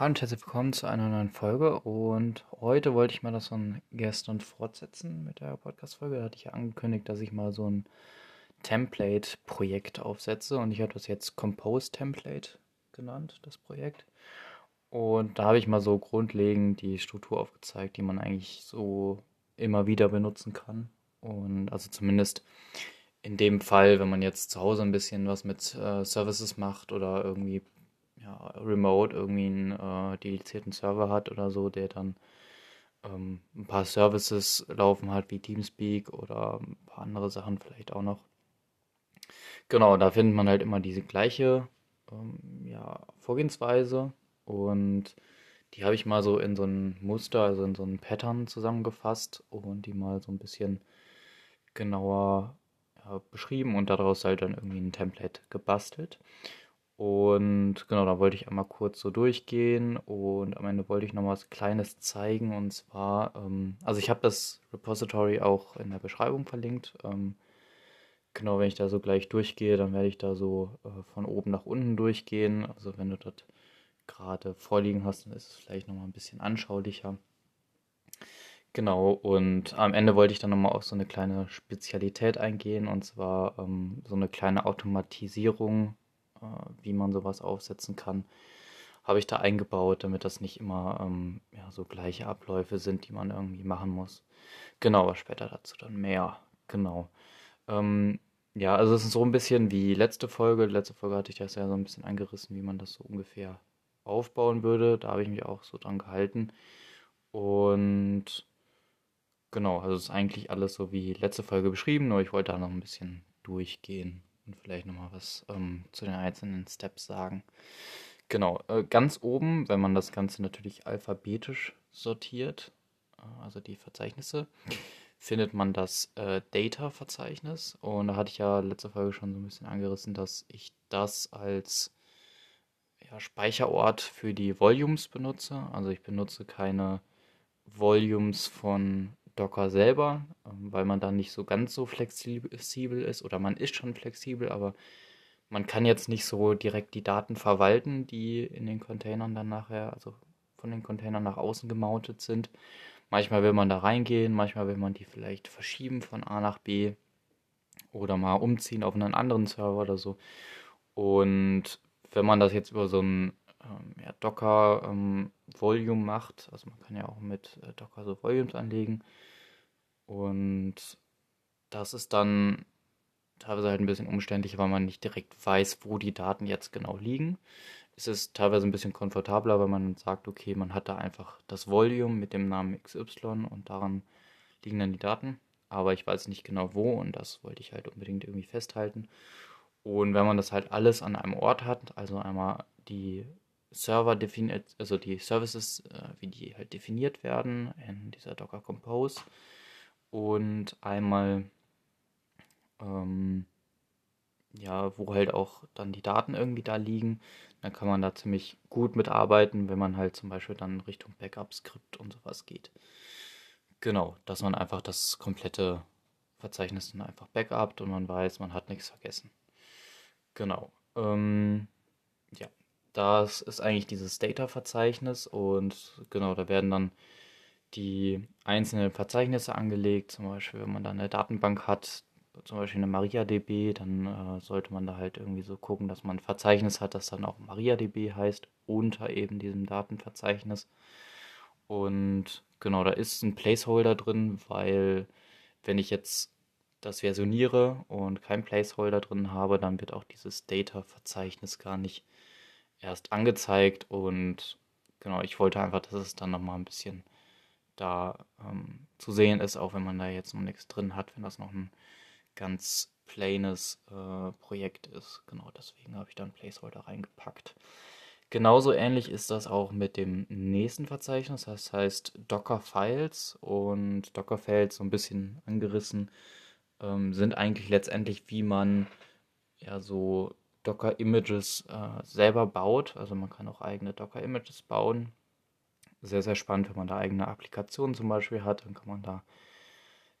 Hallo und herzlich willkommen zu einer neuen Folge. Und heute wollte ich mal das von gestern fortsetzen mit der Podcast-Folge. Da hatte ich ja angekündigt, dass ich mal so ein Template-Projekt aufsetze. Und ich habe das jetzt Compose Template genannt, das Projekt. Und da habe ich mal so grundlegend die Struktur aufgezeigt, die man eigentlich so immer wieder benutzen kann. Und also zumindest in dem Fall, wenn man jetzt zu Hause ein bisschen was mit äh, Services macht oder irgendwie ja, remote irgendwie einen äh, dedizierten Server hat oder so, der dann ähm, ein paar Services laufen hat, wie Teamspeak oder ein paar andere Sachen vielleicht auch noch. Genau, da findet man halt immer diese gleiche ähm, ja, Vorgehensweise und die habe ich mal so in so ein Muster, also in so ein Pattern zusammengefasst und die mal so ein bisschen genauer ja, beschrieben und daraus halt dann irgendwie ein Template gebastelt. Und genau, da wollte ich einmal kurz so durchgehen und am Ende wollte ich noch was Kleines zeigen. Und zwar, ähm, also ich habe das Repository auch in der Beschreibung verlinkt. Ähm, genau, wenn ich da so gleich durchgehe, dann werde ich da so äh, von oben nach unten durchgehen. Also wenn du das gerade vorliegen hast, dann ist es vielleicht nochmal ein bisschen anschaulicher. Genau, und am Ende wollte ich dann nochmal auf so eine kleine Spezialität eingehen, und zwar ähm, so eine kleine Automatisierung wie man sowas aufsetzen kann, habe ich da eingebaut, damit das nicht immer ähm, ja, so gleiche Abläufe sind, die man irgendwie machen muss. Genau, aber später dazu dann mehr. Genau. Ähm, ja, also es ist so ein bisschen wie letzte Folge. Letzte Folge hatte ich das ja so ein bisschen angerissen, wie man das so ungefähr aufbauen würde. Da habe ich mich auch so dran gehalten. Und genau, also es ist eigentlich alles so wie letzte Folge beschrieben, nur ich wollte da noch ein bisschen durchgehen und vielleicht nochmal was ähm, zu den einzelnen Steps sagen. Genau, äh, ganz oben, wenn man das Ganze natürlich alphabetisch sortiert, äh, also die Verzeichnisse, findet man das äh, Data-Verzeichnis. Und da hatte ich ja letzte Folge schon so ein bisschen angerissen, dass ich das als ja, Speicherort für die Volumes benutze. Also ich benutze keine Volumes von Docker selber, ähm, weil man da nicht so ganz so flexibel ist oder man ist schon flexibel, aber man kann jetzt nicht so direkt die Daten verwalten, die in den Containern dann nachher, also von den Containern nach außen gemountet sind. Manchmal will man da reingehen, manchmal will man die vielleicht verschieben von A nach B oder mal umziehen auf einen anderen Server oder so. Und wenn man das jetzt über so ein ähm, ja, Docker ähm, Volume macht, also man kann ja auch mit äh, Docker so Volumes anlegen, und das ist dann teilweise halt ein bisschen umständlich, weil man nicht direkt weiß, wo die Daten jetzt genau liegen. Es ist teilweise ein bisschen komfortabler, weil man sagt, okay, man hat da einfach das Volume mit dem Namen XY und daran liegen dann die Daten. Aber ich weiß nicht genau wo und das wollte ich halt unbedingt irgendwie festhalten. Und wenn man das halt alles an einem Ort hat, also einmal die Server definiert, also die Services, äh, wie die halt definiert werden in dieser Docker Compose, und einmal, ähm, ja, wo halt auch dann die Daten irgendwie da liegen. Dann kann man da ziemlich gut mitarbeiten, wenn man halt zum Beispiel dann Richtung Backup-Skript und sowas geht. Genau, dass man einfach das komplette Verzeichnis dann einfach backupt und man weiß, man hat nichts vergessen. Genau. Ähm, ja, das ist eigentlich dieses Data-Verzeichnis und genau, da werden dann die einzelnen Verzeichnisse angelegt. Zum Beispiel, wenn man da eine Datenbank hat, zum Beispiel eine MariaDB, dann äh, sollte man da halt irgendwie so gucken, dass man ein Verzeichnis hat, das dann auch MariaDB heißt, unter eben diesem Datenverzeichnis. Und genau, da ist ein Placeholder drin, weil wenn ich jetzt das versioniere und kein Placeholder drin habe, dann wird auch dieses Data-Verzeichnis gar nicht erst angezeigt. Und genau, ich wollte einfach, dass es dann nochmal ein bisschen da ähm, zu sehen ist, auch wenn man da jetzt noch nichts drin hat, wenn das noch ein ganz plaines äh, Projekt ist. Genau deswegen habe ich da einen Placeholder reingepackt. Genauso ähnlich ist das auch mit dem nächsten Verzeichnis, das heißt Docker Files und Docker Files so ein bisschen angerissen ähm, sind eigentlich letztendlich, wie man ja so Docker Images äh, selber baut. Also man kann auch eigene Docker Images bauen sehr, sehr spannend, wenn man da eigene Applikationen zum Beispiel hat. Dann kann man da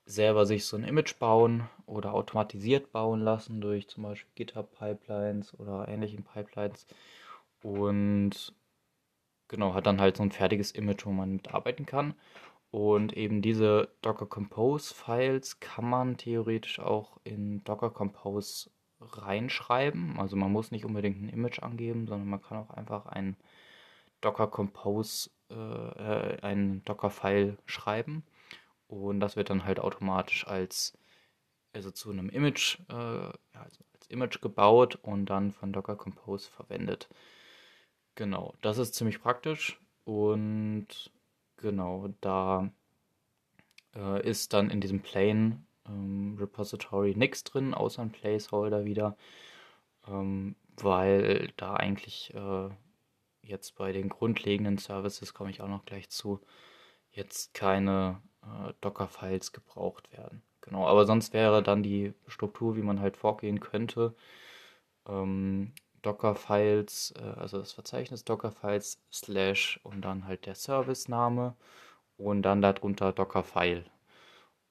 selber sich so ein Image bauen oder automatisiert bauen lassen durch zum Beispiel GitHub Pipelines oder ähnlichen Pipelines. Und genau, hat dann halt so ein fertiges Image, wo man mitarbeiten kann. Und eben diese Docker Compose Files kann man theoretisch auch in Docker Compose reinschreiben. Also man muss nicht unbedingt ein Image angeben, sondern man kann auch einfach ein Docker Compose, äh, äh ein Docker File schreiben. Und das wird dann halt automatisch als, also zu einem Image, äh, also als Image gebaut und dann von Docker Compose verwendet. Genau, das ist ziemlich praktisch und genau, da äh, ist dann in diesem Plain ähm, Repository nichts drin, außer ein Placeholder wieder, ähm, weil da eigentlich äh, jetzt bei den grundlegenden Services, komme ich auch noch gleich zu, jetzt keine äh, Docker-Files gebraucht werden. Genau, aber sonst wäre dann die Struktur, wie man halt vorgehen könnte, ähm, Docker-Files, äh, also das Verzeichnis Docker-Files slash und dann halt der Service-Name und dann darunter Docker-File.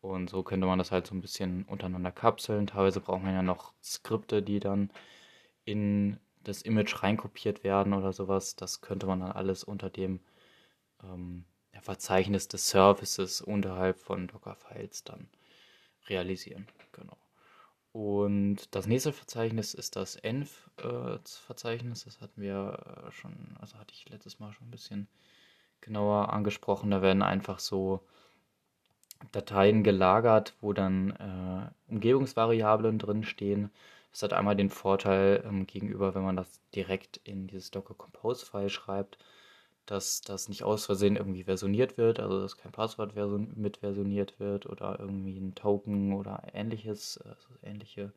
Und so könnte man das halt so ein bisschen untereinander kapseln. Teilweise braucht man ja noch Skripte, die dann in das Image reinkopiert werden oder sowas. Das könnte man dann alles unter dem ähm, Verzeichnis des Services unterhalb von Docker-Files dann realisieren. Genau. Und das nächste Verzeichnis ist das Env-Verzeichnis. das hatten wir äh, schon, also hatte ich letztes Mal schon ein bisschen genauer angesprochen. Da werden einfach so Dateien gelagert, wo dann äh, Umgebungsvariablen drin stehen. Das hat einmal den Vorteil ähm, gegenüber, wenn man das direkt in dieses Docker Compose File schreibt, dass das nicht aus Versehen irgendwie versioniert wird, also dass kein Passwort mit versioniert wird oder irgendwie ein Token oder ähnliches, also ähnliche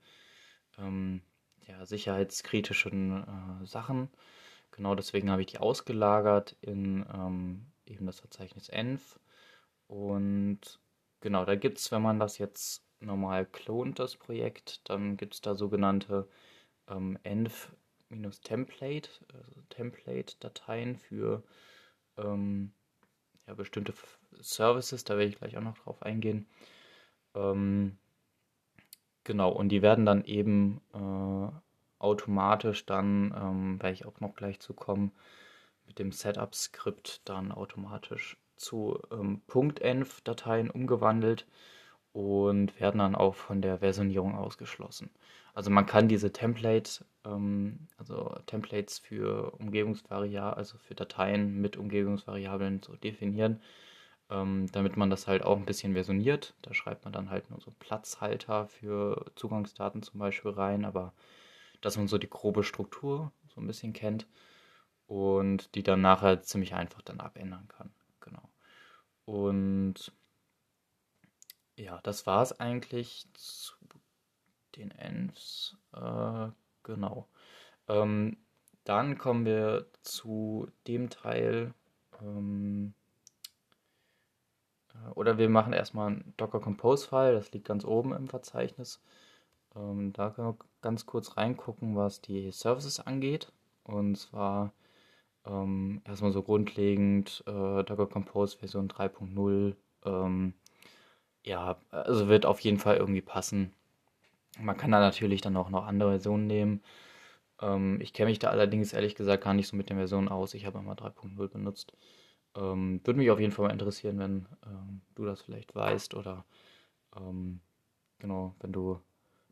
ähm, ja, sicherheitskritischen äh, Sachen. Genau deswegen habe ich die ausgelagert in ähm, eben das Verzeichnis env. Und genau, da gibt es, wenn man das jetzt normal klont, das Projekt, dann gibt es da sogenannte ähm, env Template, also Template-Dateien für ähm, ja, bestimmte Services, da werde ich gleich auch noch drauf eingehen. Ähm, genau, und die werden dann eben äh, automatisch dann, ähm, werde ich auch noch gleich zu kommen, mit dem Setup-Skript dann automatisch zu ähm, .env-Dateien umgewandelt und werden dann auch von der Versionierung ausgeschlossen. Also man kann diese Template, ähm, also Templates für Umgebungsvariablen, also für Dateien mit Umgebungsvariablen so definieren, ähm, damit man das halt auch ein bisschen versioniert. Da schreibt man dann halt nur so Platzhalter für Zugangsdaten zum Beispiel rein, aber dass man so die grobe Struktur so ein bisschen kennt und die dann nachher ziemlich einfach dann abändern kann. Genau. Und ja, das war es eigentlich zu den Envs. Äh, genau. Ähm, dann kommen wir zu dem Teil. Ähm, äh, oder wir machen erstmal ein Docker Compose File, das liegt ganz oben im Verzeichnis. Ähm, da können wir ganz kurz reingucken, was die Services angeht. Und zwar ähm, erstmal so grundlegend äh, Docker Compose Version 3.0 ja, also wird auf jeden Fall irgendwie passen. Man kann da natürlich dann auch noch andere Versionen nehmen. Ähm, ich kenne mich da allerdings ehrlich gesagt gar nicht so mit den Versionen aus. Ich habe immer 3.0 benutzt. Ähm, würde mich auf jeden Fall mal interessieren, wenn ähm, du das vielleicht weißt oder ähm, genau, wenn du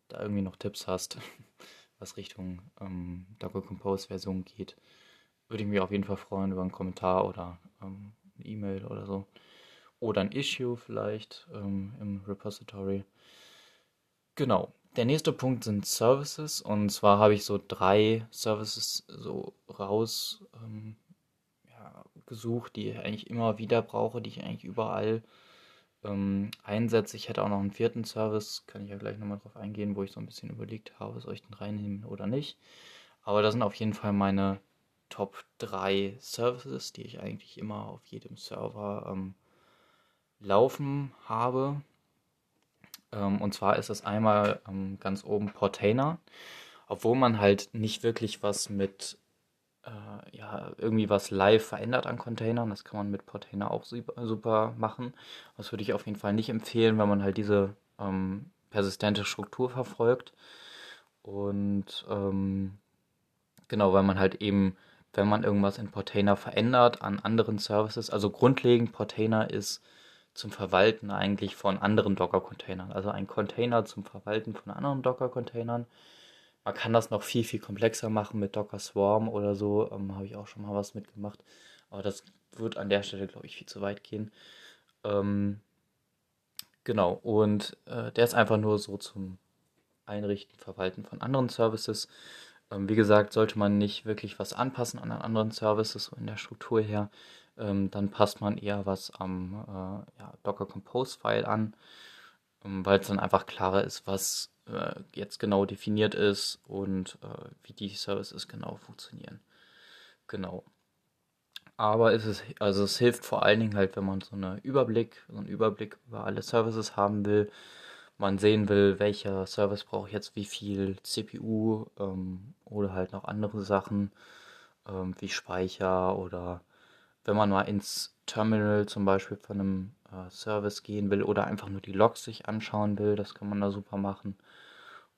da irgendwie noch Tipps hast, was Richtung ähm, Docker Compose Version geht. Würde ich mich auf jeden Fall freuen über einen Kommentar oder ähm, eine E-Mail oder so oder ein Issue vielleicht ähm, im Repository. Genau. Der nächste Punkt sind Services und zwar habe ich so drei Services so raus ähm, ja, gesucht, die ich eigentlich immer wieder brauche, die ich eigentlich überall ähm, einsetze. Ich hätte auch noch einen vierten Service, kann ich ja gleich nochmal drauf eingehen, wo ich so ein bisschen überlegt habe, soll ich den reinnehmen oder nicht. Aber das sind auf jeden Fall meine Top 3 Services, die ich eigentlich immer auf jedem Server ähm, laufen habe. Ähm, und zwar ist es einmal ähm, ganz oben Portainer, obwohl man halt nicht wirklich was mit, äh, ja, irgendwie was live verändert an Containern. Das kann man mit Portainer auch super, super machen. Das würde ich auf jeden Fall nicht empfehlen, wenn man halt diese ähm, persistente Struktur verfolgt. Und ähm, genau, weil man halt eben wenn man irgendwas in Portainer verändert an anderen Services. Also grundlegend Portainer ist zum Verwalten eigentlich von anderen Docker-Containern. Also ein Container zum Verwalten von anderen Docker-Containern. Man kann das noch viel, viel komplexer machen mit Docker Swarm oder so. Ähm, Habe ich auch schon mal was mitgemacht. Aber das wird an der Stelle, glaube ich, viel zu weit gehen. Ähm, genau, und äh, der ist einfach nur so zum Einrichten, Verwalten von anderen Services. Ähm, wie gesagt, sollte man nicht wirklich was anpassen an anderen Services so in der Struktur her, ähm, dann passt man eher was am äh, ja, Docker Compose File an, ähm, weil es dann einfach klarer ist, was äh, jetzt genau definiert ist und äh, wie die Services genau funktionieren. Genau. Aber es ist, also es hilft vor allen Dingen halt, wenn man so einen Überblick, so einen Überblick über alle Services haben will, man sehen will, welcher Service braucht jetzt wie viel CPU ähm, oder halt noch andere Sachen ähm, wie Speicher oder wenn man mal ins Terminal zum Beispiel von einem äh, Service gehen will oder einfach nur die Logs sich anschauen will, das kann man da super machen.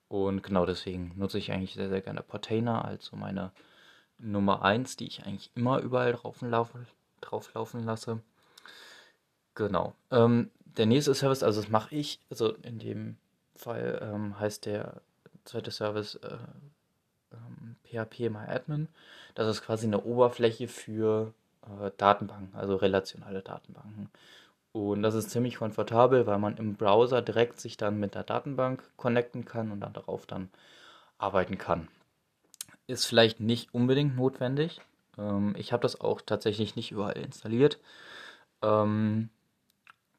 Und genau deswegen nutze ich eigentlich sehr, sehr gerne Portainer als so meine Nummer 1, die ich eigentlich immer überall drauf, laufen, drauf lasse. Genau. Ähm, der nächste Service, also das mache ich, also in dem Fall ähm, heißt der zweite Service äh, ähm, PHP MyAdmin. Das ist quasi eine Oberfläche für äh, Datenbanken, also relationale Datenbanken. Und das ist ziemlich komfortabel, weil man im Browser direkt sich dann mit der Datenbank connecten kann und dann darauf dann arbeiten kann. Ist vielleicht nicht unbedingt notwendig. Ähm, ich habe das auch tatsächlich nicht überall installiert. Ähm,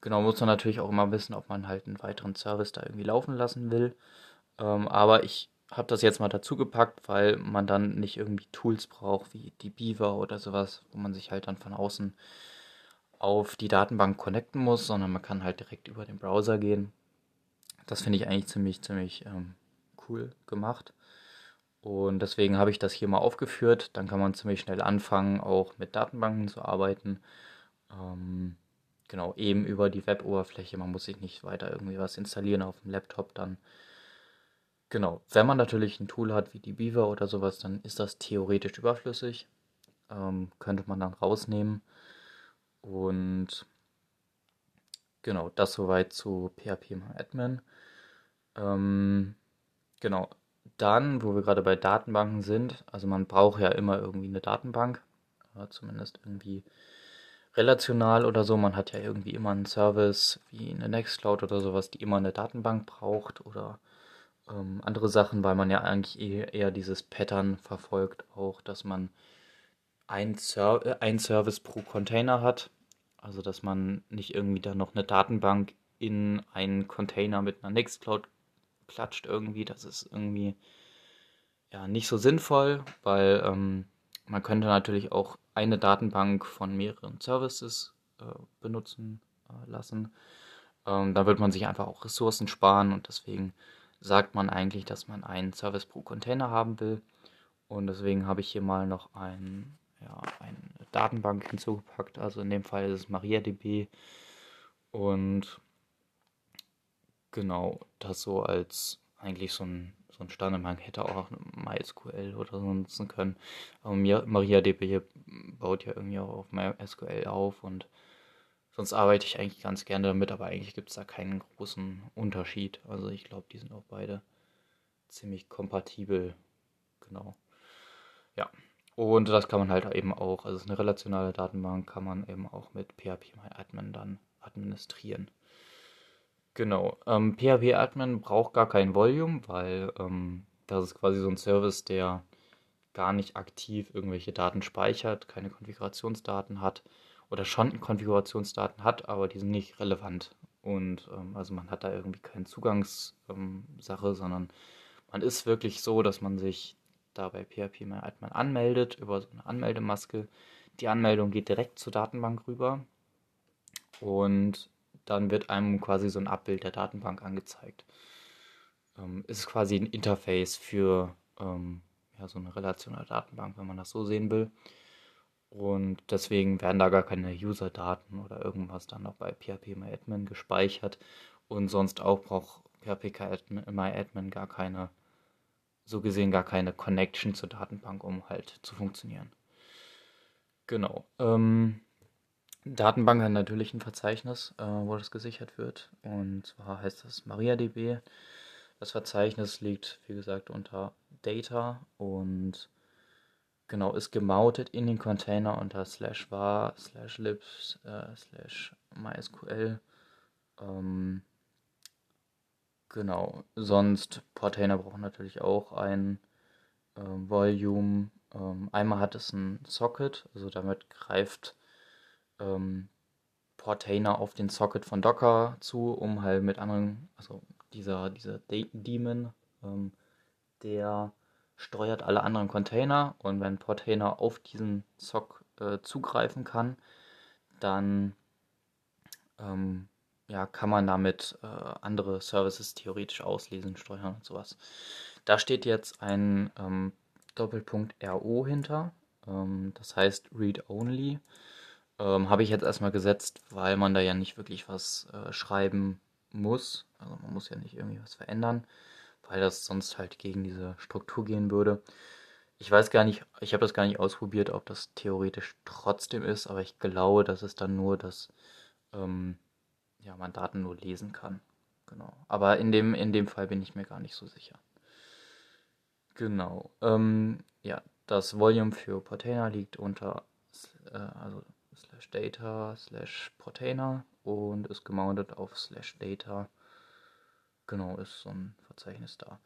Genau, muss man natürlich auch immer wissen, ob man halt einen weiteren Service da irgendwie laufen lassen will. Ähm, aber ich habe das jetzt mal dazu gepackt, weil man dann nicht irgendwie Tools braucht wie die Beaver oder sowas, wo man sich halt dann von außen auf die Datenbank connecten muss, sondern man kann halt direkt über den Browser gehen. Das finde ich eigentlich ziemlich, ziemlich ähm, cool gemacht. Und deswegen habe ich das hier mal aufgeführt. Dann kann man ziemlich schnell anfangen, auch mit Datenbanken zu arbeiten. Ähm, genau, eben über die Web-Oberfläche. Man muss sich nicht weiter irgendwie was installieren auf dem Laptop dann. Genau, wenn man natürlich ein Tool hat wie die Beaver oder sowas, dann ist das theoretisch überflüssig. Ähm, könnte man dann rausnehmen. Und genau, das soweit zu PHP Admin. Ähm, genau, dann, wo wir gerade bei Datenbanken sind, also man braucht ja immer irgendwie eine Datenbank, zumindest irgendwie relational oder so. Man hat ja irgendwie immer einen Service wie eine Nextcloud oder sowas, die immer eine Datenbank braucht oder ähm, andere Sachen, weil man ja eigentlich eher, eher dieses Pattern verfolgt, auch dass man ein, Ser äh, ein Service pro Container hat. Also dass man nicht irgendwie da noch eine Datenbank in einen Container mit einer Nextcloud klatscht irgendwie. Das ist irgendwie ja nicht so sinnvoll, weil ähm, man könnte natürlich auch eine Datenbank von mehreren Services äh, benutzen äh, lassen. Ähm, da wird man sich einfach auch Ressourcen sparen und deswegen sagt man eigentlich, dass man einen Service pro Container haben will. Und deswegen habe ich hier mal noch ein, ja, eine Datenbank hinzugepackt. Also in dem Fall ist es MariaDB. Und genau, das so als eigentlich so ein so ein Standard. Man hätte auch MySQL oder so nutzen können. Aber MariaDB baut ja irgendwie auch auf MySQL auf und sonst arbeite ich eigentlich ganz gerne damit, aber eigentlich gibt es da keinen großen Unterschied. Also ich glaube, die sind auch beide ziemlich kompatibel. Genau. Ja. Und das kann man halt eben auch, also es ist eine relationale Datenbank, kann man eben auch mit PHP-MyAdmin dann administrieren. Genau. Ähm, PHP-Admin braucht gar kein Volume, weil ähm, das ist quasi so ein Service, der gar nicht aktiv irgendwelche Daten speichert, keine Konfigurationsdaten hat oder schon Konfigurationsdaten hat, aber die sind nicht relevant. Und ähm, also man hat da irgendwie keine Zugangssache, ähm, sondern man ist wirklich so, dass man sich da bei PHP-Admin anmeldet über so eine Anmeldemaske. Die Anmeldung geht direkt zur Datenbank rüber und dann wird einem quasi so ein Abbild der Datenbank angezeigt. Ähm, ist quasi ein Interface für ähm, ja, so eine relationale Datenbank, wenn man das so sehen will. Und deswegen werden da gar keine User-Daten oder irgendwas dann noch bei PHP-MyAdmin gespeichert. Und sonst auch braucht PHP-MyAdmin gar keine, so gesehen gar keine Connection zur Datenbank, um halt zu funktionieren. Genau. Ähm, Datenbank hat natürlich ein Verzeichnis, äh, wo das gesichert wird. Und zwar heißt das MariaDB. Das Verzeichnis liegt, wie gesagt, unter Data und genau ist gemountet in den Container unter slash var slash libs äh, slash mysql. Ähm, genau. Sonst Portainer brauchen natürlich auch ein äh, Volume. Ähm, einmal hat es ein Socket, also damit greift ähm, Portainer auf den Socket von Docker zu, um halt mit anderen, also dieser, dieser Daemon, ähm, der steuert alle anderen Container und wenn Portainer auf diesen Sock äh, zugreifen kann, dann ähm, ja, kann man damit äh, andere Services theoretisch auslesen, steuern und sowas. Da steht jetzt ein ähm, Doppelpunkt RO hinter, ähm, das heißt Read Only. Ähm, Habe ich jetzt erstmal gesetzt, weil man da ja nicht wirklich was äh, schreiben muss. Also man muss ja nicht irgendwie was verändern, weil das sonst halt gegen diese Struktur gehen würde. Ich weiß gar nicht, ich habe das gar nicht ausprobiert, ob das theoretisch trotzdem ist, aber ich glaube, dass es dann nur das, ähm, ja, man Daten nur lesen kann. Genau. Aber in dem, in dem Fall bin ich mir gar nicht so sicher. Genau. Ähm, ja, das Volume für Portainer liegt unter, äh, also slash data slash Portainer und ist gemountet auf slash data. Genau, ist so ein Verzeichnis da.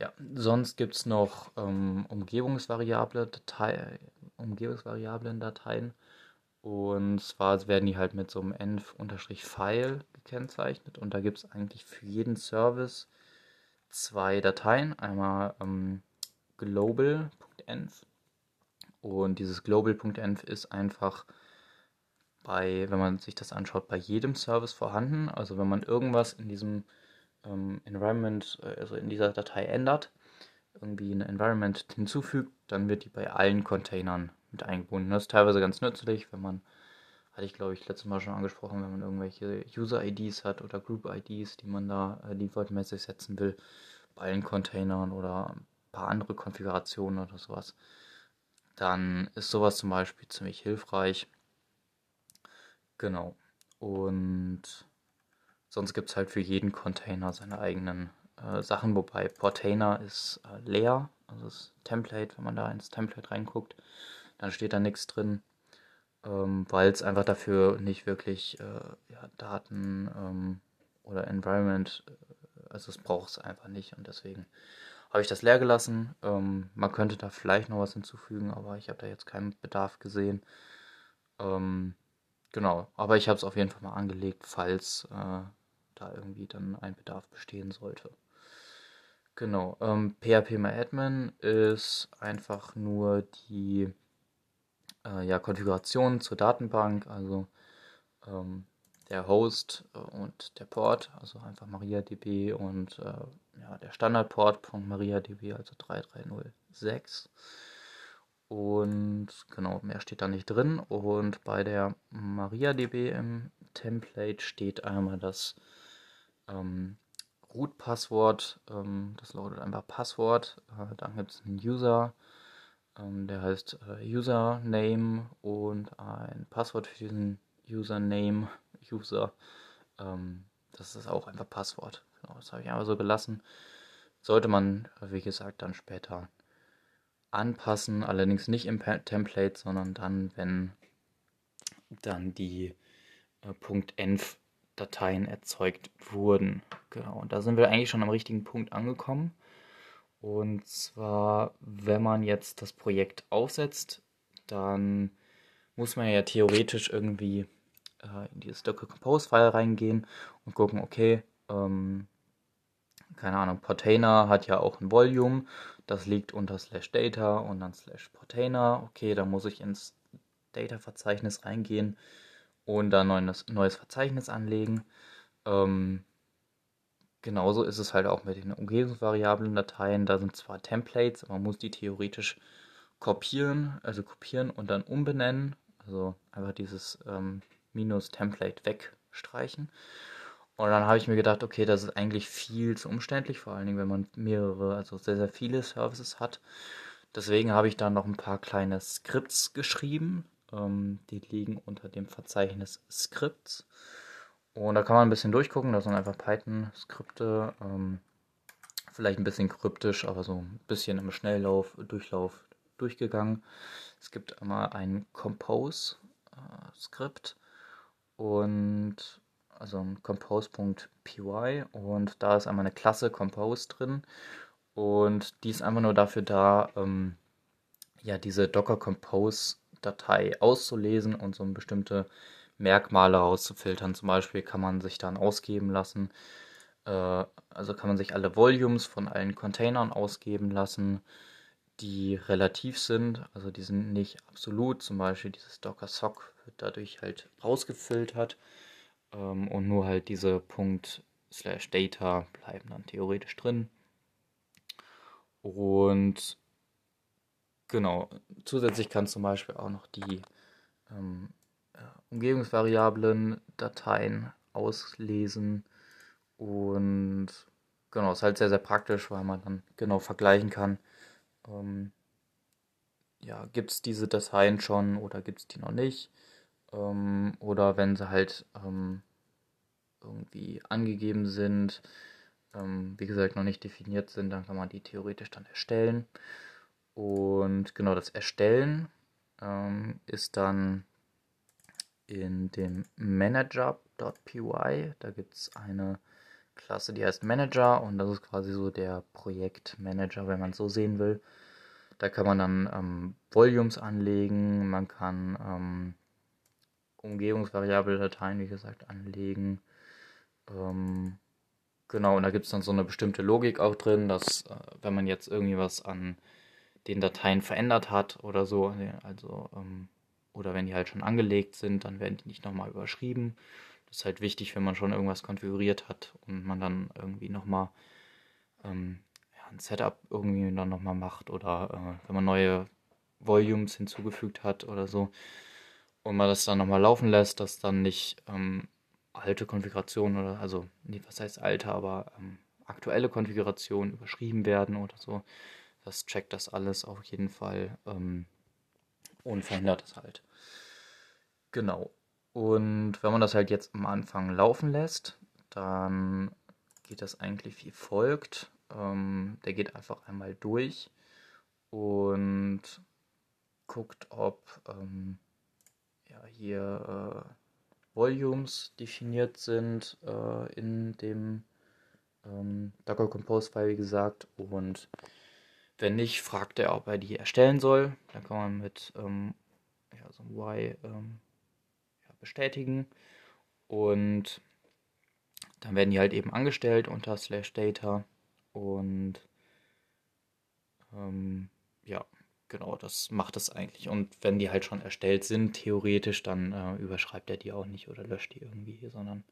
Ja, sonst gibt es noch ähm, Umgebungsvariable Datei, Umgebungsvariablen Dateien. Und zwar werden die halt mit so einem env-file gekennzeichnet. Und da gibt es eigentlich für jeden Service zwei Dateien. Einmal ähm, global.env. Und dieses global.env ist einfach bei, wenn man sich das anschaut, bei jedem Service vorhanden. Also wenn man irgendwas in diesem ähm, Environment, äh, also in dieser Datei ändert, irgendwie ein Environment hinzufügt, dann wird die bei allen Containern mit eingebunden. Das ist teilweise ganz nützlich, wenn man, hatte ich glaube ich letztes Mal schon angesprochen, wenn man irgendwelche User-IDs hat oder Group-IDs, die man da äh, defaultmäßig setzen will, bei allen Containern oder ein paar andere Konfigurationen oder sowas. Dann ist sowas zum Beispiel ziemlich hilfreich. Genau. Und sonst gibt es halt für jeden Container seine eigenen äh, Sachen, wobei Portainer ist äh, leer, also das Template, wenn man da ins Template reinguckt, dann steht da nichts drin, ähm, weil es einfach dafür nicht wirklich äh, ja, Daten ähm, oder Environment, äh, also es braucht es einfach nicht. Und deswegen habe ich das leer gelassen. Ähm, man könnte da vielleicht noch was hinzufügen, aber ich habe da jetzt keinen Bedarf gesehen. Ähm, Genau, aber ich habe es auf jeden Fall mal angelegt, falls äh, da irgendwie dann ein Bedarf bestehen sollte. Genau, ähm, PHP ist einfach nur die äh, ja, Konfiguration zur Datenbank, also ähm, der Host und der Port, also einfach MariaDB und äh, ja, der Standardport von MariaDB, also 3306. Und genau, mehr steht da nicht drin. Und bei der MariaDB im Template steht einmal das ähm, Root-Passwort. Ähm, das lautet einfach Passwort. Äh, dann gibt es einen User, ähm, der heißt äh, Username und ein Passwort für diesen Username, User. Ähm, das ist auch einfach Passwort. Genau, das habe ich einfach so gelassen. Sollte man, wie gesagt, dann später anpassen, allerdings nicht im Template, sondern dann, wenn dann die äh, .env Dateien erzeugt wurden. Genau, und da sind wir eigentlich schon am richtigen Punkt angekommen. Und zwar, wenn man jetzt das Projekt aufsetzt, dann muss man ja theoretisch irgendwie äh, in dieses Docker Compose File reingehen und gucken, okay, ähm, keine Ahnung, Portainer hat ja auch ein Volume, das liegt unter slash data und dann slash Portainer. Okay, da muss ich ins Data-Verzeichnis reingehen und dann ein neues, Verzeichnis anlegen. Ähm, genauso ist es halt auch mit den Umgebungsvariablen Dateien. Da sind zwar Templates, aber man muss die theoretisch kopieren, also kopieren und dann umbenennen. Also einfach dieses ähm, Minus Template wegstreichen. Und dann habe ich mir gedacht, okay, das ist eigentlich viel zu umständlich, vor allen Dingen, wenn man mehrere, also sehr, sehr viele Services hat. Deswegen habe ich da noch ein paar kleine Skripts geschrieben. Ähm, die liegen unter dem Verzeichnis Scripts. Und da kann man ein bisschen durchgucken. Das sind einfach Python-Skripte. Ähm, vielleicht ein bisschen kryptisch, aber so ein bisschen im Schnelllauf, Durchlauf durchgegangen. Es gibt einmal ein Compose-Skript äh, und also ein compose.py und da ist einmal eine Klasse Compose drin und die ist einfach nur dafür da, ähm, ja, diese Docker Compose Datei auszulesen und so bestimmte Merkmale rauszufiltern. Zum Beispiel kann man sich dann ausgeben lassen, äh, also kann man sich alle Volumes von allen Containern ausgeben lassen, die relativ sind, also die sind nicht absolut. Zum Beispiel dieses Docker Sock wird dadurch halt rausgefiltert ähm, und nur halt diese Punkt slash Data bleiben dann theoretisch drin. Und genau, zusätzlich kann zum Beispiel auch noch die ähm, Umgebungsvariablen Dateien auslesen und genau, ist halt sehr, sehr praktisch, weil man dann genau vergleichen kann, ähm, ja, gibt es diese Dateien schon oder gibt es die noch nicht. Ähm, oder wenn sie halt ähm, irgendwie angegeben sind, ähm, wie gesagt, noch nicht definiert sind, dann kann man die theoretisch dann erstellen. Und genau das Erstellen ähm, ist dann in dem Manager.py. Da gibt es eine Klasse, die heißt Manager und das ist quasi so der Projektmanager, wenn man es so sehen will. Da kann man dann ähm, Volumes anlegen, man kann ähm, Umgebungsvariable Dateien, wie gesagt, anlegen. Ähm, genau, und da gibt es dann so eine bestimmte Logik auch drin, dass äh, wenn man jetzt irgendwie was an den Dateien verändert hat oder so, also ähm, oder wenn die halt schon angelegt sind, dann werden die nicht nochmal überschrieben. Das ist halt wichtig, wenn man schon irgendwas konfiguriert hat und man dann irgendwie nochmal ähm, ja, ein Setup irgendwie dann nochmal macht oder äh, wenn man neue Volumes hinzugefügt hat oder so und man das dann nochmal laufen lässt, dass dann nicht ähm, alte Konfigurationen oder also nee, was heißt alte, aber ähm, aktuelle Konfigurationen überschrieben werden oder so. Das checkt das alles auf jeden Fall ähm, und verhindert es halt. Genau. Und wenn man das halt jetzt am Anfang laufen lässt, dann geht das eigentlich wie folgt. Ähm, der geht einfach einmal durch und guckt, ob ähm, ja, hier äh, Volumes definiert sind äh, in dem ähm, Docker Compose File, wie gesagt. Und wenn nicht, fragt er, ob er die erstellen soll. Dann kann man mit ähm, ja, so einem Y ähm, ja, bestätigen. Und dann werden die halt eben angestellt unter slash data. Und ähm, ja, genau, das macht es eigentlich. Und wenn die halt schon erstellt sind, theoretisch, dann äh, überschreibt er die auch nicht oder löscht die irgendwie, sondern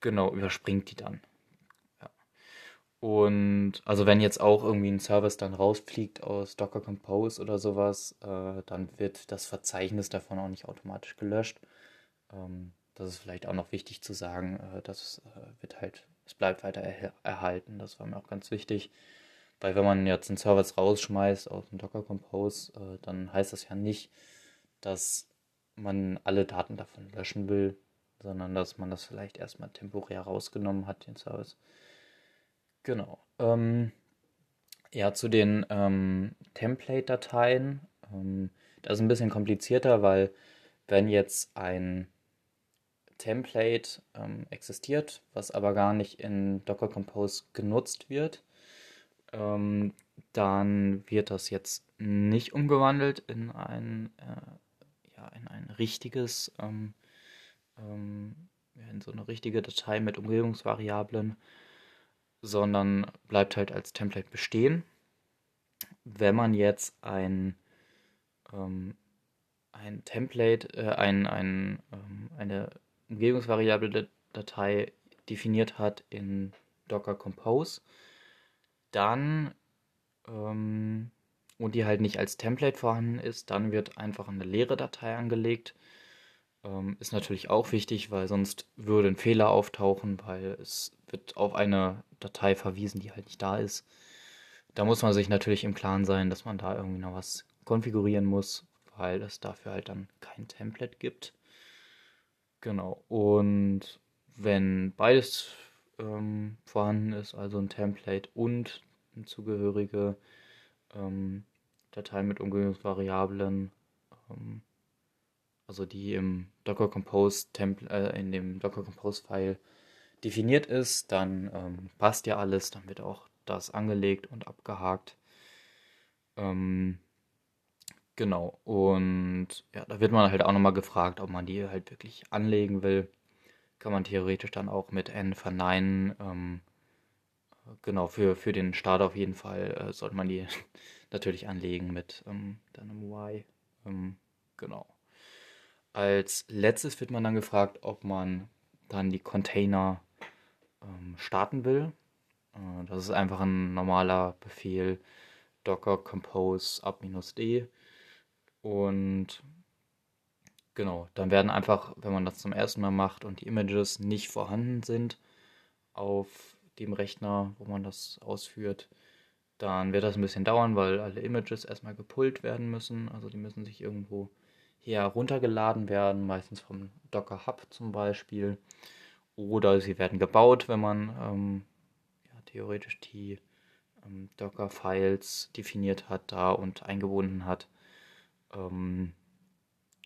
genau, überspringt die dann. Und also wenn jetzt auch irgendwie ein Service dann rausfliegt aus Docker Compose oder sowas, äh, dann wird das Verzeichnis davon auch nicht automatisch gelöscht. Ähm, das ist vielleicht auch noch wichtig zu sagen. Äh, das äh, wird halt, es bleibt weiter er erhalten. Das war mir auch ganz wichtig. Weil wenn man jetzt einen Service rausschmeißt aus dem Docker Compose, äh, dann heißt das ja nicht, dass man alle Daten davon löschen will, sondern dass man das vielleicht erstmal temporär rausgenommen hat, den Service. Genau. Ähm, ja, zu den ähm, Template-Dateien. Ähm, das ist ein bisschen komplizierter, weil wenn jetzt ein Template ähm, existiert, was aber gar nicht in Docker Compose genutzt wird, ähm, dann wird das jetzt nicht umgewandelt in ein, äh, ja, in ein richtiges, ähm, in so eine richtige Datei mit Umgebungsvariablen, sondern bleibt halt als Template bestehen. Wenn man jetzt ein, ähm, ein Template, äh, ein, ein, ähm, eine Umgebungsvariable Datei definiert hat in Docker Compose, dann ähm, und die halt nicht als Template vorhanden ist, dann wird einfach eine leere Datei angelegt. Ähm, ist natürlich auch wichtig, weil sonst würde ein Fehler auftauchen, weil es wird auf eine Datei verwiesen, die halt nicht da ist. Da muss man sich natürlich im Klaren sein, dass man da irgendwie noch was konfigurieren muss, weil es dafür halt dann kein Template gibt. Genau. Und wenn beides ähm, vorhanden ist, also ein Template und eine zugehörige ähm, Datei mit Umgebungsvariablen, ähm, also die im Docker Compose Template, äh, in dem Docker Compose File definiert ist, dann ähm, passt ja alles, dann wird auch das angelegt und abgehakt. Ähm, genau, und ja, da wird man halt auch nochmal gefragt, ob man die halt wirklich anlegen will. Kann man theoretisch dann auch mit n verneinen. Ähm, genau, für, für den Start auf jeden Fall äh, sollte man die natürlich anlegen mit ähm, dann einem y. Ähm, genau. Als letztes wird man dann gefragt, ob man dann die Container ähm, starten will. Äh, das ist einfach ein normaler Befehl docker compose up-d und genau, dann werden einfach, wenn man das zum ersten Mal macht und die Images nicht vorhanden sind auf dem Rechner, wo man das ausführt, dann wird das ein bisschen dauern, weil alle Images erstmal gepullt werden müssen. Also die müssen sich irgendwo her runtergeladen werden, meistens vom Docker Hub zum Beispiel. Oder sie werden gebaut, wenn man ähm, ja, theoretisch die ähm, Docker-Files definiert hat da und eingebunden hat. Ähm,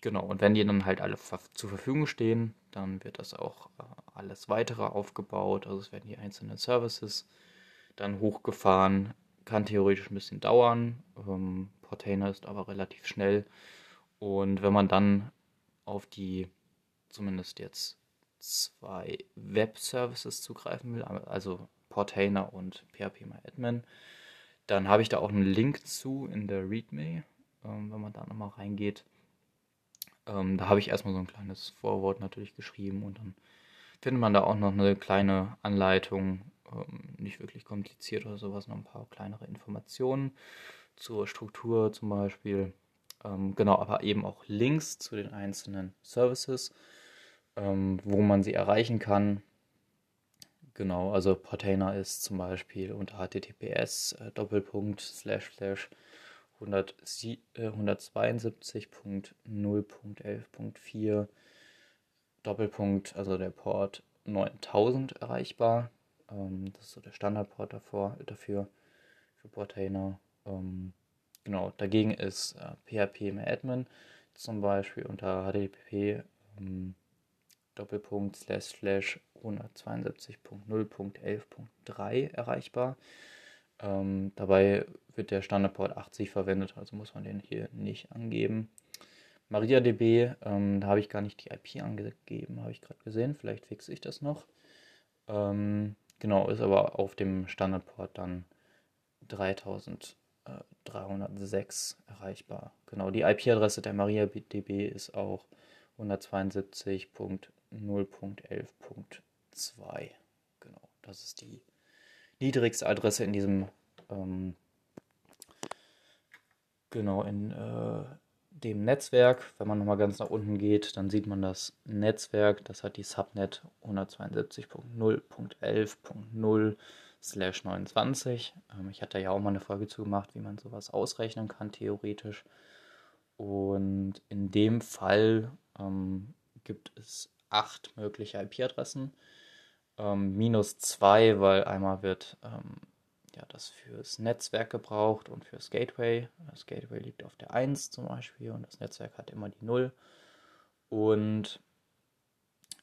genau, und wenn die dann halt alle zur Verfügung stehen, dann wird das auch äh, alles weitere aufgebaut. Also es werden die einzelnen Services dann hochgefahren. Kann theoretisch ein bisschen dauern. Ähm, Portainer ist aber relativ schnell. Und wenn man dann auf die, zumindest jetzt zwei Web-Services zugreifen will, also Portainer und PHPMyAdmin, dann habe ich da auch einen Link zu in der README, ähm, wenn man da nochmal reingeht. Ähm, da habe ich erstmal so ein kleines Vorwort natürlich geschrieben und dann findet man da auch noch eine kleine Anleitung, ähm, nicht wirklich kompliziert oder sowas, noch ein paar kleinere Informationen zur Struktur zum Beispiel. Ähm, genau, aber eben auch Links zu den einzelnen Services ähm, wo man sie erreichen kann. Genau, also Portainer ist zum Beispiel unter https äh, Doppelpunkt slash slash 172.0.11.4 äh, Doppelpunkt, also der Port 9000 erreichbar. Ähm, das ist so der Standardport davor, dafür für Portainer. Ähm, genau, dagegen ist äh, PHP Admin zum Beispiel unter http ähm, Doppelpunkt slash slash 172.0.11.3 erreichbar. Ähm, dabei wird der Standardport 80 verwendet, also muss man den hier nicht angeben. MariaDB, ähm, da habe ich gar nicht die IP angegeben, habe ich gerade gesehen. Vielleicht fixe ich das noch. Ähm, genau, ist aber auf dem Standardport dann 3306 erreichbar. Genau, die IP-Adresse der MariaDB ist auch 172.0.11.3. 0.11.2. Genau, das ist die niedrigste Adresse in diesem, ähm, genau, in äh, dem Netzwerk. Wenn man nochmal ganz nach unten geht, dann sieht man das Netzwerk, das hat die Subnet 172.0.11.0 slash 29. Ähm, ich hatte ja auch mal eine Folge zu gemacht, wie man sowas ausrechnen kann, theoretisch. Und in dem Fall ähm, gibt es acht mögliche IP-Adressen. Ähm, minus zwei, weil einmal wird ähm, ja, das fürs Netzwerk gebraucht und fürs Gateway. Das Gateway liegt auf der 1 zum Beispiel und das Netzwerk hat immer die 0. Und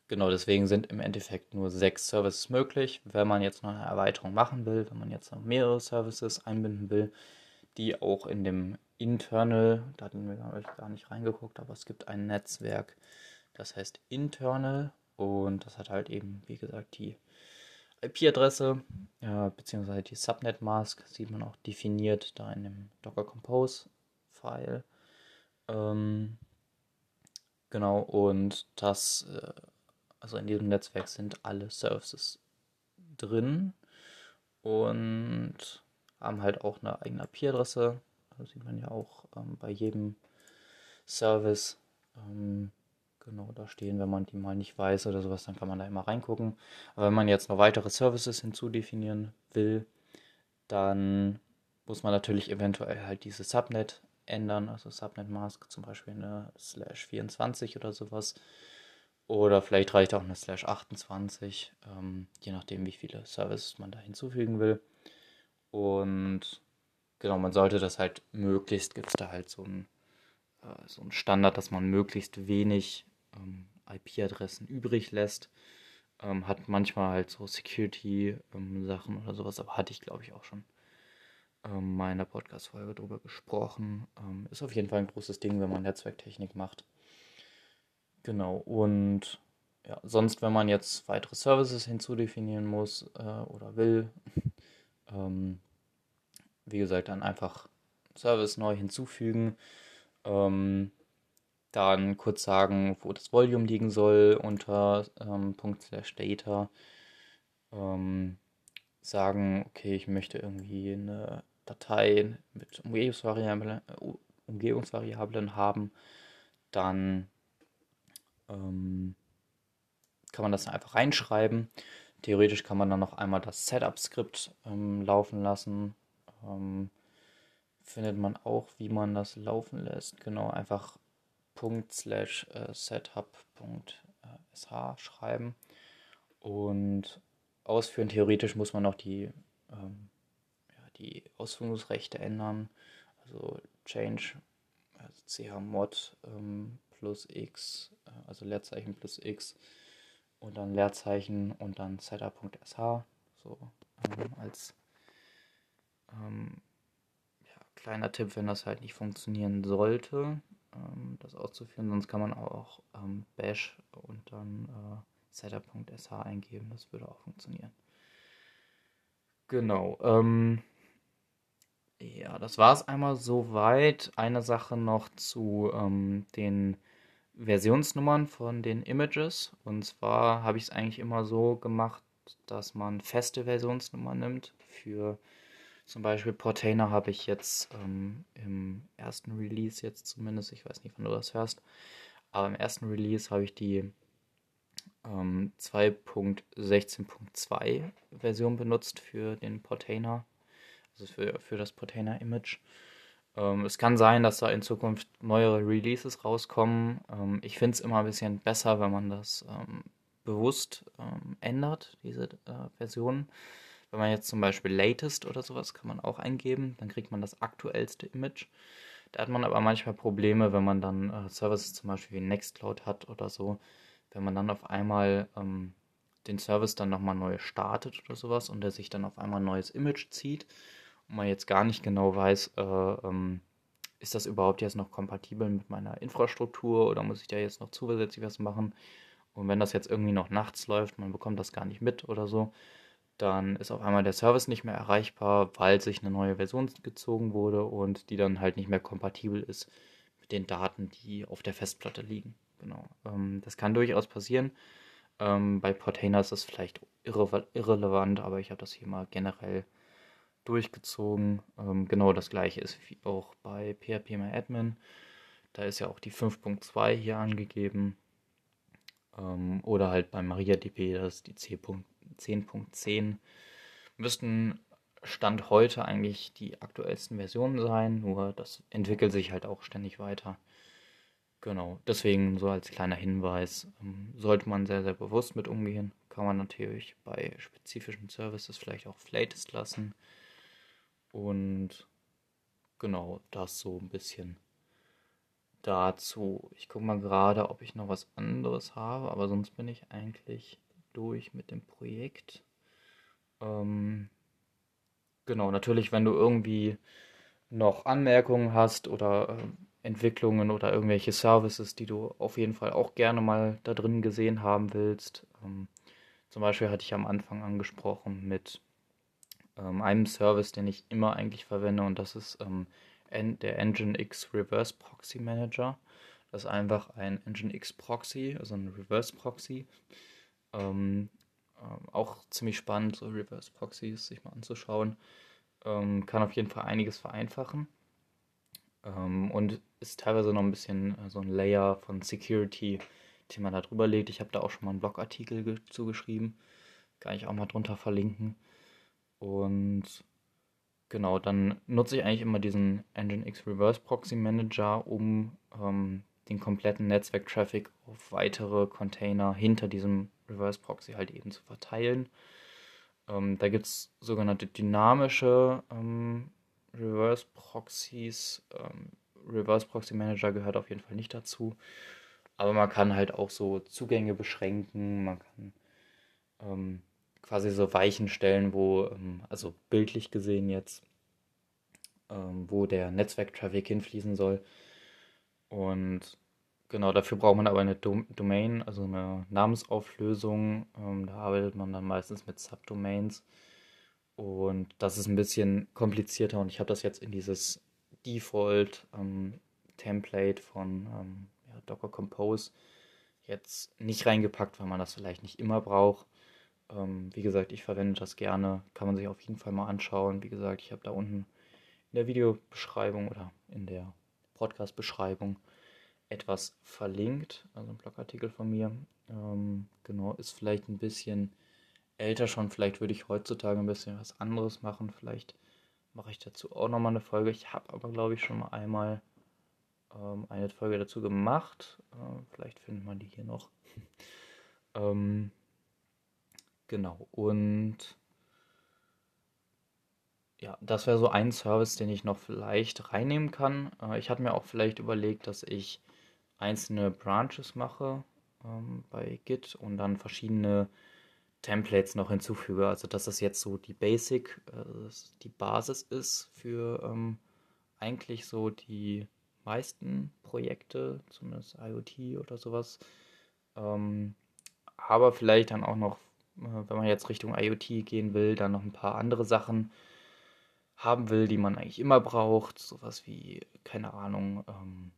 genau deswegen sind im Endeffekt nur sechs Services möglich. Wenn man jetzt noch eine Erweiterung machen will, wenn man jetzt noch mehrere Services einbinden will, die auch in dem Internal, da hatten wir gar nicht reingeguckt, aber es gibt ein Netzwerk, das heißt internal und das hat halt eben, wie gesagt, die IP-Adresse ja, beziehungsweise die Subnet-Mask sieht man auch definiert da in dem Docker Compose-File. Ähm, genau, und das, äh, also in diesem Netzwerk sind alle Services drin und haben halt auch eine eigene IP-Adresse. Das sieht man ja auch ähm, bei jedem Service. Ähm, genau da stehen. Wenn man die mal nicht weiß oder sowas, dann kann man da immer reingucken. Aber wenn man jetzt noch weitere Services hinzudefinieren will, dann muss man natürlich eventuell halt diese Subnet ändern, also Subnet Mask zum Beispiel eine Slash 24 oder sowas. Oder vielleicht reicht auch eine Slash 28, ähm, je nachdem, wie viele Services man da hinzufügen will. Und genau, man sollte das halt möglichst, gibt es da halt so ein, äh, so Standard, dass man möglichst wenig ähm, IP-Adressen übrig lässt. Ähm, hat manchmal halt so Security-Sachen ähm, oder sowas, aber hatte ich glaube ich auch schon ähm, mal in der Podcast-Folge drüber gesprochen. Ähm, ist auf jeden Fall ein großes Ding, wenn man Netzwerktechnik macht. Genau, und ja, sonst, wenn man jetzt weitere Services hinzudefinieren muss äh, oder will, ähm, wie gesagt, dann einfach Service neu hinzufügen. Ähm, dann kurz sagen, wo das Volume liegen soll unter ähm, Punkt slash data. Ähm, sagen, okay, ich möchte irgendwie eine Datei mit Umgebungsvariablen, Umgebungsvariablen haben, dann ähm, kann man das einfach reinschreiben. Theoretisch kann man dann noch einmal das Setup-Skript ähm, laufen lassen. Ähm, findet man auch, wie man das laufen lässt. Genau, einfach Punkt slash äh, setup.sh schreiben und ausführen. Theoretisch muss man noch die, ähm, ja, die Ausführungsrechte ändern. Also change also chmod ähm, plus x, äh, also Leerzeichen plus x und dann Leerzeichen und dann setup.sh so ähm, als ähm, ja, kleiner Tipp, wenn das halt nicht funktionieren sollte ähm, das auszuführen. Sonst kann man auch ähm, bash und dann äh, setup.sh eingeben. Das würde auch funktionieren. Genau. Ähm, ja, das war es einmal soweit. Eine Sache noch zu ähm, den Versionsnummern von den Images. Und zwar habe ich es eigentlich immer so gemacht, dass man feste Versionsnummern nimmt für zum Beispiel Portainer habe ich jetzt ähm, im ersten Release jetzt zumindest, ich weiß nicht, wann du das hörst, aber im ersten Release habe ich die ähm, 2.16.2 Version benutzt für den Portainer, also für, für das Portainer-Image. Ähm, es kann sein, dass da in Zukunft neuere Releases rauskommen. Ähm, ich finde es immer ein bisschen besser, wenn man das ähm, bewusst ähm, ändert, diese äh, Versionen wenn man jetzt zum Beispiel Latest oder sowas kann man auch eingeben, dann kriegt man das aktuellste Image. Da hat man aber manchmal Probleme, wenn man dann äh, Services zum Beispiel wie Nextcloud hat oder so, wenn man dann auf einmal ähm, den Service dann nochmal neu startet oder sowas und der sich dann auf einmal ein neues Image zieht und man jetzt gar nicht genau weiß, äh, ähm, ist das überhaupt jetzt noch kompatibel mit meiner Infrastruktur oder muss ich da jetzt noch zusätzlich was machen? Und wenn das jetzt irgendwie noch nachts läuft, man bekommt das gar nicht mit oder so, dann ist auf einmal der Service nicht mehr erreichbar, weil sich eine neue Version gezogen wurde und die dann halt nicht mehr kompatibel ist mit den Daten, die auf der Festplatte liegen. Genau. Ähm, das kann durchaus passieren. Ähm, bei Portainer ist das vielleicht irre irrelevant, aber ich habe das hier mal generell durchgezogen. Ähm, genau das gleiche ist wie auch bei PHPMyAdmin. Da ist ja auch die 5.2 hier angegeben. Ähm, oder halt bei MariaDB, das ist die 10.2. 10.10 müssten Stand heute eigentlich die aktuellsten Versionen sein, nur das entwickelt sich halt auch ständig weiter. Genau, deswegen so als kleiner Hinweis, ähm, sollte man sehr, sehr bewusst mit umgehen. Kann man natürlich bei spezifischen Services vielleicht auch Latest lassen. Und genau, das so ein bisschen dazu. Ich gucke mal gerade, ob ich noch was anderes habe, aber sonst bin ich eigentlich durch mit dem Projekt. Ähm, genau, natürlich, wenn du irgendwie noch Anmerkungen hast oder äh, Entwicklungen oder irgendwelche Services, die du auf jeden Fall auch gerne mal da drin gesehen haben willst. Ähm, zum Beispiel hatte ich am Anfang angesprochen mit ähm, einem Service, den ich immer eigentlich verwende und das ist ähm, der Nginx Reverse Proxy Manager. Das ist einfach ein Nginx Proxy, also ein Reverse Proxy, ähm, äh, auch ziemlich spannend, so Reverse Proxies sich mal anzuschauen. Ähm, kann auf jeden Fall einiges vereinfachen. Ähm, und ist teilweise noch ein bisschen äh, so ein Layer von Security, den man da drüber legt. Ich habe da auch schon mal einen Blogartikel zugeschrieben. Kann ich auch mal drunter verlinken. Und genau, dann nutze ich eigentlich immer diesen Nginx Reverse Proxy Manager, um ähm, den kompletten Netzwerk-Traffic auf weitere Container hinter diesem Reverse Proxy halt eben zu verteilen. Ähm, da gibt es sogenannte dynamische ähm, Reverse Proxies. Ähm, Reverse Proxy Manager gehört auf jeden Fall nicht dazu. Aber man kann halt auch so Zugänge beschränken, man kann ähm, quasi so Weichen stellen, wo, ähm, also bildlich gesehen jetzt, ähm, wo der Netzwerktraffic hinfließen soll. Und genau dafür braucht man aber eine Dom Domain, also eine Namensauflösung. Ähm, da arbeitet man dann meistens mit Subdomains. Und das ist ein bisschen komplizierter und ich habe das jetzt in dieses Default ähm, von ähm, ja, Docker Compose jetzt nicht reingepackt, weil man das vielleicht nicht immer braucht. Ähm, wie gesagt, ich verwende das gerne, kann man sich auf jeden Fall mal anschauen. Wie gesagt, ich habe da unten in der Videobeschreibung oder in der Podcast-Beschreibung etwas verlinkt, also ein Blogartikel von mir. Ähm, genau, ist vielleicht ein bisschen älter schon. Vielleicht würde ich heutzutage ein bisschen was anderes machen. Vielleicht mache ich dazu auch nochmal eine Folge. Ich habe aber, glaube ich, schon mal einmal ähm, eine Folge dazu gemacht. Äh, vielleicht findet man die hier noch. ähm, genau. Und ja, das wäre so ein Service, den ich noch vielleicht reinnehmen kann. Äh, ich hatte mir auch vielleicht überlegt, dass ich einzelne Branches mache ähm, bei Git und dann verschiedene Templates noch hinzufüge. Also dass das jetzt so die Basic, äh, die Basis ist für ähm, eigentlich so die meisten Projekte, zumindest IoT oder sowas. Ähm, aber vielleicht dann auch noch, wenn man jetzt Richtung IoT gehen will, dann noch ein paar andere Sachen haben will, die man eigentlich immer braucht. Sowas wie, keine Ahnung, ähm,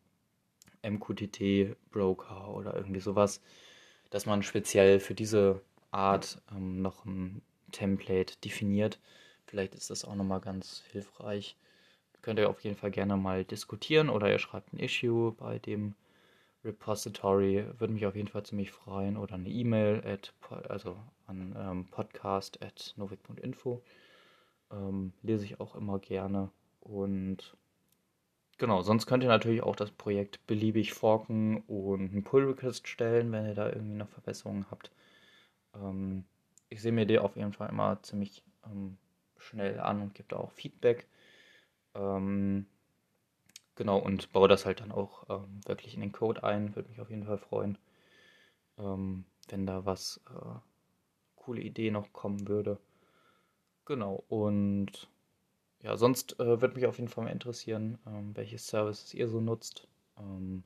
MQTT Broker oder irgendwie sowas, dass man speziell für diese Art ähm, noch ein Template definiert. Vielleicht ist das auch nochmal ganz hilfreich. Könnt ihr auf jeden Fall gerne mal diskutieren oder ihr schreibt ein Issue bei dem Repository. Würde mich auf jeden Fall ziemlich freuen. Oder eine E-Mail also an ähm, podcast. Ähm, lese ich auch immer gerne. Und genau, sonst könnt ihr natürlich auch das Projekt beliebig forken und einen Pull-Request stellen, wenn ihr da irgendwie noch Verbesserungen habt. Ähm, ich sehe mir die auf jeden Fall immer ziemlich ähm, schnell an und gebe da auch Feedback. Ähm, genau, und baue das halt dann auch ähm, wirklich in den Code ein. Würde mich auf jeden Fall freuen, ähm, wenn da was äh, coole Idee noch kommen würde. Genau, und ja, sonst äh, würde mich auf jeden Fall mal interessieren, ähm, welche Services ihr so nutzt, ähm,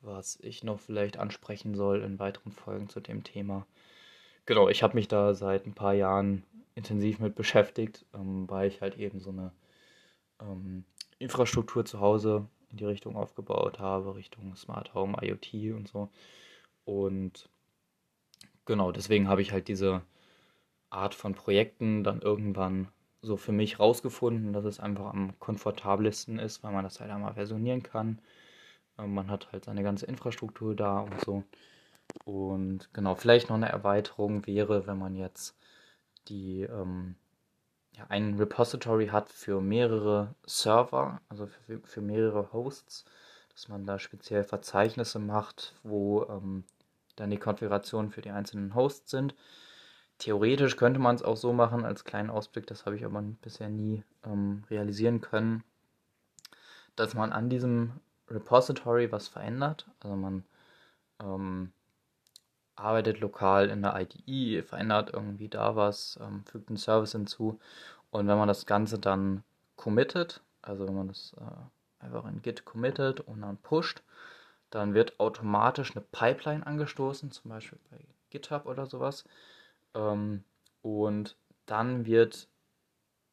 was ich noch vielleicht ansprechen soll in weiteren Folgen zu dem Thema. Genau, ich habe mich da seit ein paar Jahren intensiv mit beschäftigt, ähm, weil ich halt eben so eine ähm, Infrastruktur zu Hause in die Richtung aufgebaut habe, Richtung Smart Home, IoT und so. Und genau, deswegen habe ich halt diese Art von Projekten dann irgendwann so für mich rausgefunden, dass es einfach am komfortabelsten ist, weil man das halt einmal versionieren kann. Ähm, man hat halt seine ganze Infrastruktur da und so. Und genau, vielleicht noch eine Erweiterung wäre, wenn man jetzt die ähm, ja, ein Repository hat für mehrere Server, also für, für mehrere Hosts, dass man da speziell Verzeichnisse macht, wo ähm, dann die Konfigurationen für die einzelnen Hosts sind. Theoretisch könnte man es auch so machen, als kleinen Ausblick, das habe ich aber bisher nie ähm, realisieren können, dass man an diesem Repository was verändert. Also man ähm, arbeitet lokal in der IDE, verändert irgendwie da was, ähm, fügt einen Service hinzu. Und wenn man das Ganze dann committet, also wenn man das äh, einfach in Git committet und dann pusht, dann wird automatisch eine Pipeline angestoßen, zum Beispiel bei GitHub oder sowas. Ähm, und dann wird,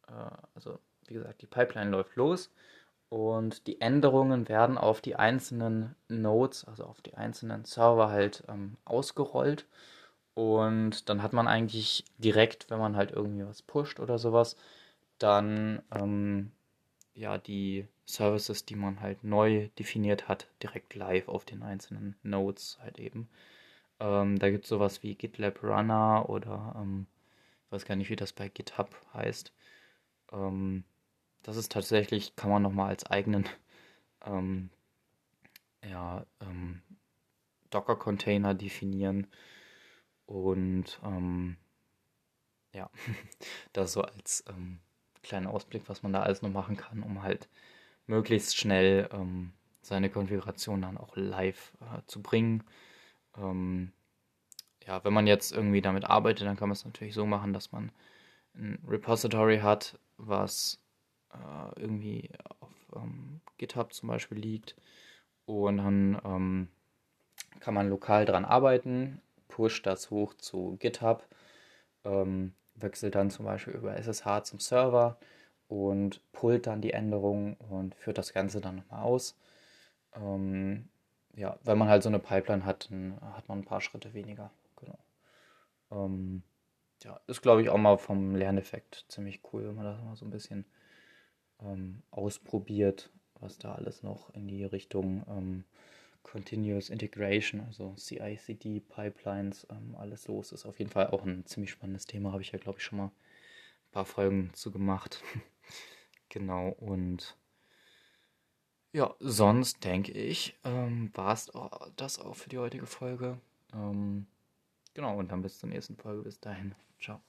äh, also wie gesagt, die Pipeline läuft los und die Änderungen werden auf die einzelnen Nodes, also auf die einzelnen Server halt ähm, ausgerollt. Und dann hat man eigentlich direkt, wenn man halt irgendwie was pusht oder sowas, dann ähm, ja die Services, die man halt neu definiert hat, direkt live auf den einzelnen Nodes halt eben. Ähm, da gibt es sowas wie GitLab Runner oder ähm, ich weiß gar nicht, wie das bei GitHub heißt. Ähm, das ist tatsächlich, kann man nochmal als eigenen ähm, ja, ähm, Docker-Container definieren. Und ähm, ja, das so als ähm, kleiner Ausblick, was man da alles noch machen kann, um halt möglichst schnell ähm, seine Konfiguration dann auch live äh, zu bringen. Ähm, ja, wenn man jetzt irgendwie damit arbeitet, dann kann man es natürlich so machen, dass man ein Repository hat, was äh, irgendwie auf ähm, GitHub zum Beispiel liegt. Und dann ähm, kann man lokal dran arbeiten, pusht das hoch zu GitHub, ähm, wechselt dann zum Beispiel über SSH zum Server und pullt dann die Änderungen und führt das Ganze dann nochmal aus. Ähm, ja, wenn man halt so eine Pipeline hat, dann hat man ein paar Schritte weniger. Genau. Ähm, ja, ist glaube ich auch mal vom Lerneffekt ziemlich cool, wenn man das mal so ein bisschen ähm, ausprobiert, was da alles noch in die Richtung ähm, Continuous Integration, also CI/CD Pipelines, ähm, alles los ist. Auf jeden Fall auch ein ziemlich spannendes Thema, habe ich ja glaube ich schon mal ein paar Folgen zu gemacht. genau und ja, sonst denke ich, ähm, war es das auch für die heutige Folge. Ähm, genau, und dann bis zur nächsten Folge. Bis dahin. Ciao.